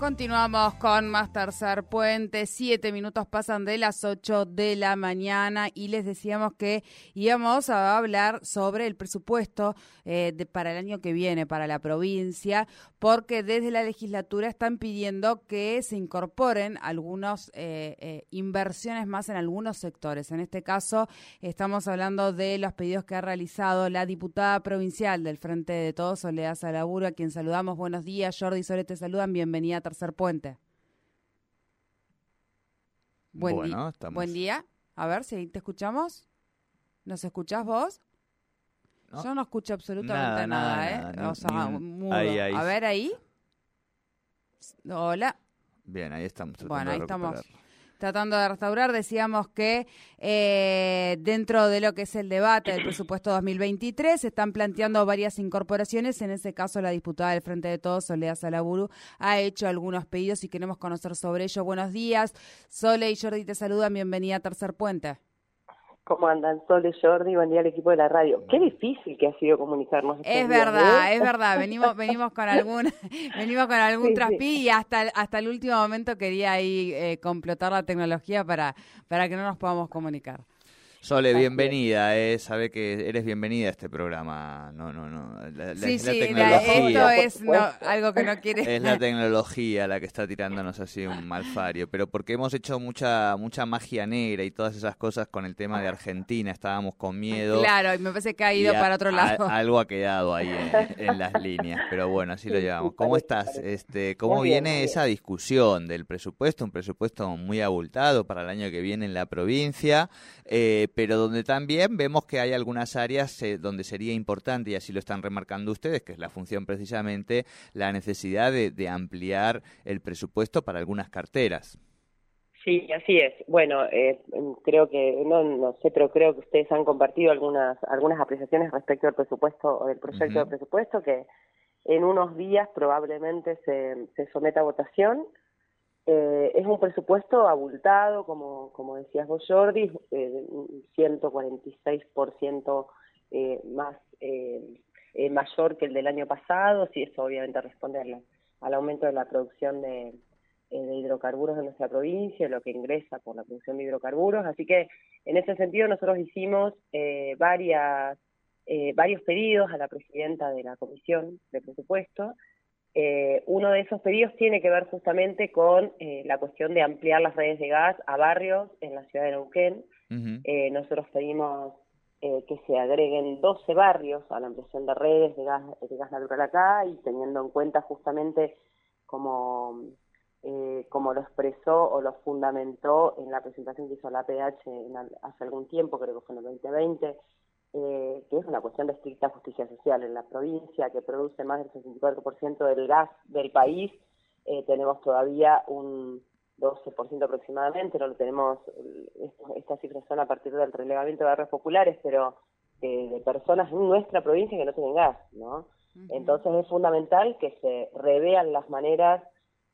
Continuamos con más tercer puente. Siete minutos pasan de las ocho de la mañana y les decíamos que íbamos a hablar sobre el presupuesto eh, para el año que viene para la provincia, porque desde la legislatura están pidiendo que se incorporen algunas eh, eh, inversiones más en algunos sectores. En este caso, estamos hablando de los pedidos que ha realizado la diputada provincial del Frente de Todos, Soledad Salaburo, a quien saludamos. Buenos días, Jordi Sole, te saludan. Bienvenida a Tercer Puente. Buen, bueno, buen día. A ver si te escuchamos. ¿Nos escuchás vos? Yo no escucho absolutamente nada, ¿eh? o sea, mudo. A ver ahí. Hola. Bien, ahí estamos. Bueno, ahí estamos tratando de restaurar. Decíamos que eh, dentro de lo que es el debate del presupuesto 2023 se están planteando varias incorporaciones. En ese caso, la diputada del Frente de Todos, Soledad Salaburu, ha hecho algunos pedidos y queremos conocer sobre ello. Buenos días. Sole y Jordi te saludan. Bienvenida a Tercer Puente. ¿Cómo andan? Sole, Jordi, buen día al equipo de la radio. Qué difícil que ha sido comunicarnos. Es verdad, ¿eh? es verdad. Venimos, venimos con algún, venimos con algún y hasta, hasta el último momento quería ahí eh, completar la tecnología para, para que no nos podamos comunicar. Sole, bienvenida, eh, sabe que eres bienvenida a este programa. No, no, no. La, sí, sí, esto es algo que no quiere. Es la tecnología la que está tirándonos así un malfario, pero porque hemos hecho mucha mucha magia negra y todas esas cosas con el tema de Argentina, estábamos con miedo. Claro, y me parece que ha ido para otro lado. algo ha quedado ahí en, las líneas, pero bueno, así lo llevamos. ¿Cómo estás? Este, ¿Cómo viene esa discusión del presupuesto? Un presupuesto muy abultado para el año que viene en la provincia. Eh, pero donde también vemos que hay algunas áreas eh, donde sería importante, y así lo están remarcando ustedes, que es la función precisamente, la necesidad de, ampliar el presupuesto para algunas carteras. Sí, así es. Bueno, eh, creo que, no, no sé, pero creo que ustedes han compartido algunas, algunas apreciaciones respecto al presupuesto o del proyecto de presupuesto que en unos días probablemente se, se someta a votación. Eh, es un presupuesto abultado, como, como decías vos, Jordi, eh, 146% eh, más eh, eh, mayor que el del año pasado, si eso obviamente responde al aumento de la producción de, de hidrocarburos en nuestra provincia, lo que ingresa por la producción de hidrocarburos. Así que en ese sentido nosotros hicimos varias, varios pedidos a la presidenta de la Comisión de Presupuesto eh, uno de esos pedidos tiene que ver justamente con eh, la cuestión de ampliar las redes de gas a barrios en la ciudad de Neuquén. eh, nosotros pedimos eh, que se agreguen 12 barrios a la ampliación de redes de gas, de gas natural acá y teniendo en cuenta justamente como, eh, como lo expresó o lo fundamentó en la presentación que hizo la PH hace algún tiempo, creo que fue en el 2020, eh, que es una cuestión de estricta justicia social. En la provincia, que produce más del 64% del gas del país, eh, tenemos todavía un 12% aproximadamente, no lo tenemos, estas cifras son a partir del relevamiento de barrios populares, pero eh, de personas en nuestra provincia que no tienen gas, ¿no? Entonces es fundamental que se revean las maneras,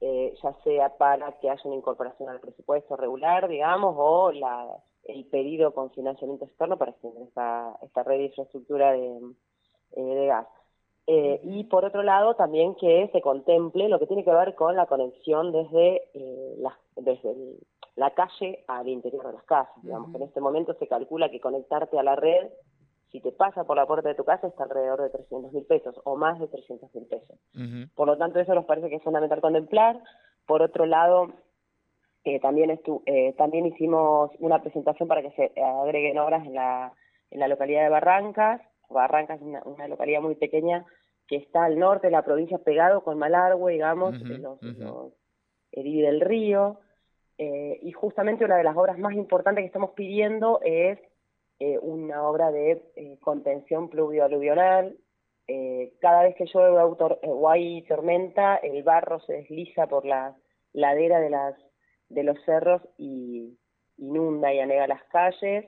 ya sea para que haya una incorporación al presupuesto regular, digamos, o la el pedido con financiamiento externo para extender esta, esta red de infraestructura de, eh, gas. Eh, y por otro lado, también que se contemple lo que tiene que ver con la conexión desde, eh, la, desde la calle al interior de las casas. Digamos que en este momento se calcula que conectarte a la red, si te pasa por la puerta de tu casa, está alrededor de 300 mil pesos o más de 300 mil pesos. Por lo tanto, eso nos parece que es fundamental contemplar. Por otro lado, también, eh, también hicimos una presentación para que se agreguen obras en la, en la localidad de Barrancas. Barrancas es una, localidad muy pequeña que está al norte de la provincia, pegado con Malargüe, digamos, en los, del Río. Eh, y justamente una de las obras más importantes que estamos pidiendo es eh, una obra de contención pluvio-aluvional eh, cada vez que llueve o hay tormenta, el barro se desliza por la ladera de, las, de los cerros y inunda y anega las calles.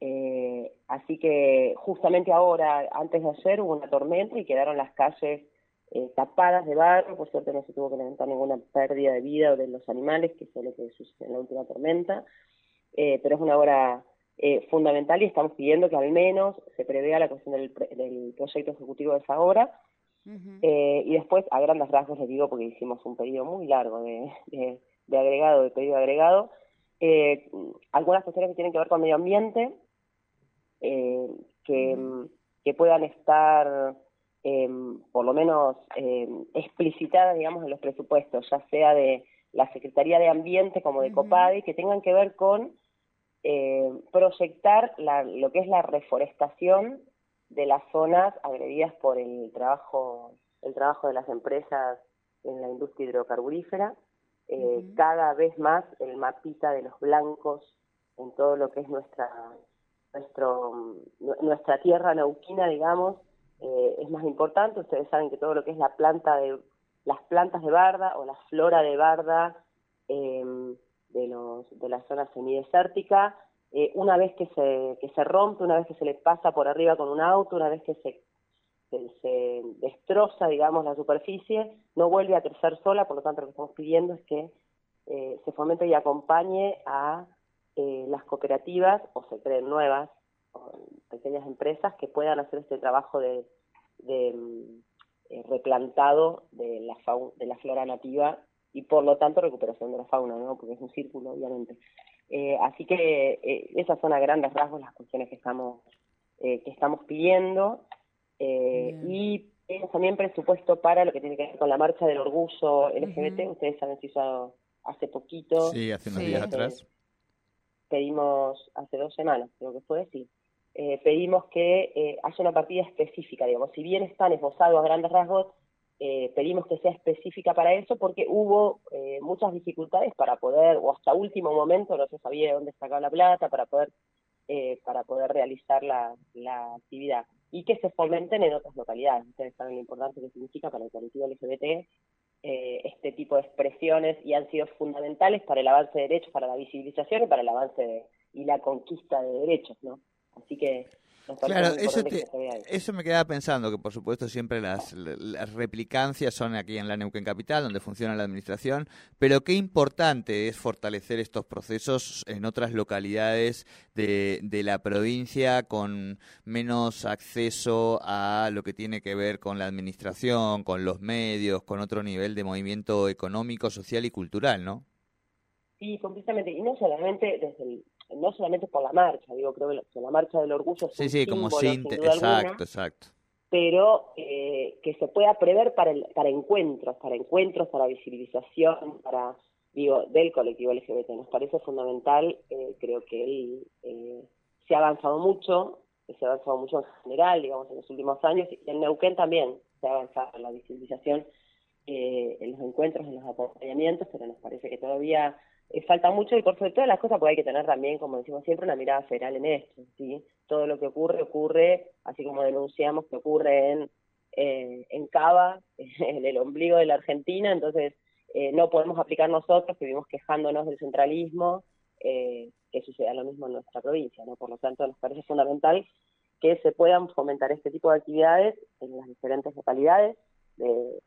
Eh, así que justamente ahora, antes de ayer, hubo una tormenta y quedaron las calles eh, tapadas de barro. Por suerte no se tuvo que lamentar ninguna pérdida de vida o de los animales, que fue lo que sucedió en la última tormenta. Eh, pero es una obra eh, fundamental y estamos pidiendo que al menos se prevea la cuestión del, del proyecto ejecutivo de esa obra. eh, y después, a grandes rasgos, les digo, porque hicimos un pedido muy largo de, de, de agregado, de pedido de agregado, eh, algunas cuestiones que tienen que ver con medio ambiente, eh, que, que, puedan estar eh, por lo menos eh, explicitadas, digamos, en los presupuestos, ya sea de la Secretaría de Ambiente como de uh -huh. COPADI, que tengan que ver con eh, proyectar la, lo que es la reforestación de las zonas agredidas por el trabajo, el trabajo de las empresas en la industria hidrocarburífera. Eh, uh -huh. Cada vez más el mapita de los blancos en todo lo que es nuestra nuestro nuestra tierra neuquina, digamos, eh, es más importante. Ustedes saben que todo lo que es la planta de las plantas de barda o la flora de barda eh, de los de la zona semidesértica, eh, una vez que se que se rompe, una vez que se le pasa por arriba con un auto, una vez que se se, destroza, digamos, la superficie, no vuelve a crecer sola, por lo tanto lo que estamos pidiendo es que eh, se fomente y acompañe a eh, las cooperativas o se creen nuevas o pequeñas empresas que puedan hacer este trabajo de, de eh, replantado de la, fauna, de la flora nativa y por lo tanto recuperación de la fauna, ¿no? porque es un círculo obviamente. Eh, así que esas son a grandes rasgos las cuestiones que estamos, que estamos pidiendo y tenemos también presupuesto para lo que tiene que ver con la marcha del orgullo LGBT, uh -huh. ustedes saben si hizo hace poquito. Sí, hace unos sí. días atrás pedimos hace dos semanas, creo que fue, sí, eh, pedimos que eh, haya una partida específica, digamos, si bien están esbozados a grandes rasgos, eh, pedimos que sea específica para eso porque hubo eh, muchas dificultades para poder, o hasta último momento no se sabía de dónde sacar la plata para poder, eh, para poder realizar la, la actividad y que se fomenten en otras localidades. Ustedes saben lo importante que significa para el colectivo LGBT eh, este tipo de expresiones y han sido fundamentales para el avance de derechos, para la visibilización y para el avance de, y la conquista de derechos, ¿no? Así que Claro, eso, te, eso me quedaba pensando, que por supuesto siempre las, las, replicancias son aquí en la Neuquén Capital, donde funciona la administración, pero qué importante es fortalecer estos procesos en otras localidades de, de la provincia con menos acceso a lo que tiene que ver con la administración, con los medios, con otro nivel de movimiento económico, social y cultural, ¿no? Sí, completamente, y no solamente desde el no solamente por la marcha, digo, creo que la marcha del orgullo es sí, un sí, símbolo, como sinte, exacto, alguna, exacto. Pero eh, que se pueda prever para, el, para encuentros, para encuentros, para visibilización, para, digo, del colectivo LGBT. Nos parece fundamental, eh, creo que él eh, se ha avanzado mucho, se ha avanzado mucho en general, digamos, en los últimos años, y en Neuquén también se ha avanzado en la visibilización, eh, en los encuentros, en los acompañamientos, pero nos parece que todavía eh, falta mucho y por sobre todas las cosas porque hay que tener también, como decimos siempre, una mirada federal en esto, ¿sí? Todo lo que ocurre, ocurre, así como denunciamos que ocurre en, eh, en Cava, en el ombligo de la Argentina, entonces eh, no podemos aplicar nosotros, que vivimos quejándonos del centralismo, eh, que suceda lo mismo en nuestra provincia, ¿no? Por lo tanto, nos parece fundamental que se puedan fomentar este tipo de actividades en las diferentes localidades de,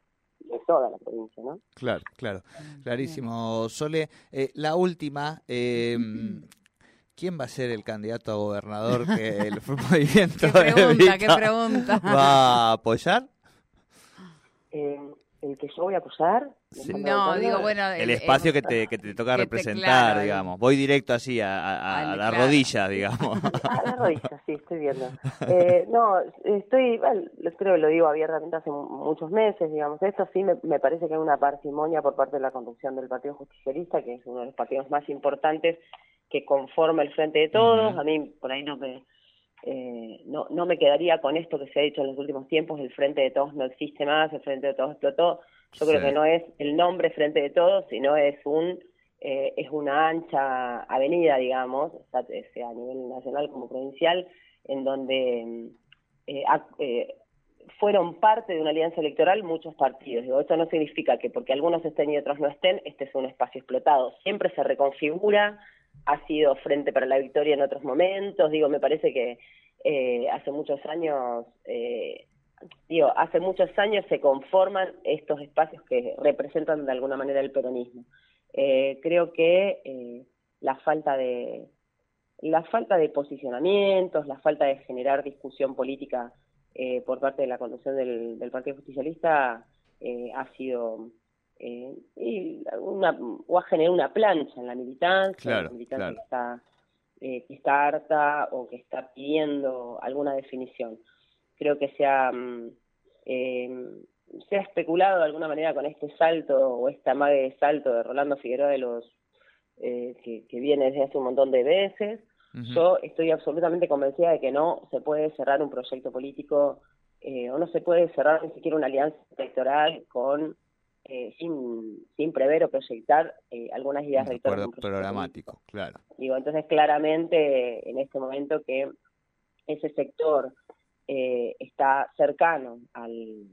de toda la provincia, ¿no? Claro, claro, clarísimo. Sole, eh, la última, eh, ¿quién va a ser el candidato a gobernador que el movimiento ¿Qué pregunta, qué pregunta? va a apoyar? Eh, el que yo voy a apoyar. No, digo, bueno. El, el espacio el, que, te, que te toca que representar, te, claro, digamos. Voy directo así a, a, a la claro. rodilla, digamos. A la rodilla, sí, estoy viendo. Eh, no, estoy, bueno, creo que lo digo abiertamente hace muchos meses, digamos. Esto sí me, me, parece que hay una parsimonia por parte de la conducción del Partido Justicialista, que es uno de los partidos más importantes que conforma el Frente de Todos. Uh -huh. A mí, por ahí no me eh, no, no me quedaría con esto que se ha dicho en los últimos tiempos, el Frente de Todos no existe más, el Frente de Todos explotó. Yo sí. creo que no es el nombre Frente de Todos, sino es un eh, es una ancha avenida, digamos, sea a nivel nacional como provincial, en donde eh, eh, fueron parte de una alianza electoral muchos partidos. Digo, eso no significa que porque algunos estén y otros no estén, este es un espacio explotado. Siempre se reconfigura, ha sido frente para la victoria en otros momentos. Digo, me parece que eh, hace muchos años, eh, digo, hace muchos años se conforman estos espacios que representan de alguna manera el peronismo. Eh, creo que eh, la falta de la falta de posicionamientos, la falta de generar discusión política eh, por parte de la conducción del, del Partido Justicialista eh, ha sido eh, una, o ha generado una plancha en la militancia, la militancia que está eh, que está harta o que está pidiendo alguna definición. Creo que se ha, mm, eh, se ha especulado de alguna manera con este salto o esta amague de salto de Rolando Figueroa de los eh, que, que viene desde hace un montón de veces, yo estoy absolutamente convencida de que no se puede cerrar un proyecto político eh, o no se puede cerrar ni siquiera una alianza electoral con eh, sin, sin prever o proyectar eh, algunas ideas acuerdo programático, claro. Digo, entonces claramente en este momento que ese sector eh, está cercano al,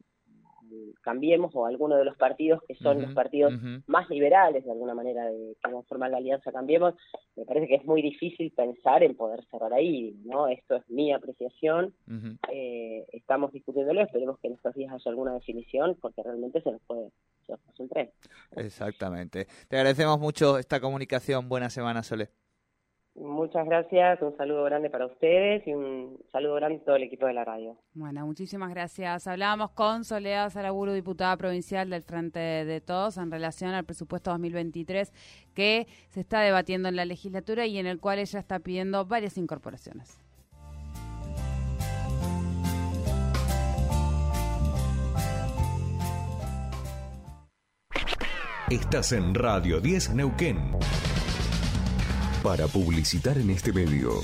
Cambiemos o alguno de los partidos que son uh -huh, los partidos uh -huh. más liberales de alguna manera de que conforman la alianza Cambiemos, me parece que es muy difícil pensar en poder cerrar ahí, ¿no? Esto es mi apreciación, uh -huh. eh, estamos discutiéndolo, esperemos que en estos días haya alguna definición, porque realmente se nos puede, se nos pasa un tren. Exactamente. Te agradecemos mucho esta comunicación, buena semana Sole. Muchas gracias, un saludo grande para ustedes y un saludo grande a todo el equipo de la radio. Bueno, muchísimas gracias. Hablábamos con Soledad Saraburu, diputada provincial del Frente de Todos, en relación al presupuesto 2023 que se está debatiendo en la legislatura y en el cual ella está pidiendo varias incorporaciones. Estás en Radio 10 Neuquén. Para publicitar en este medio,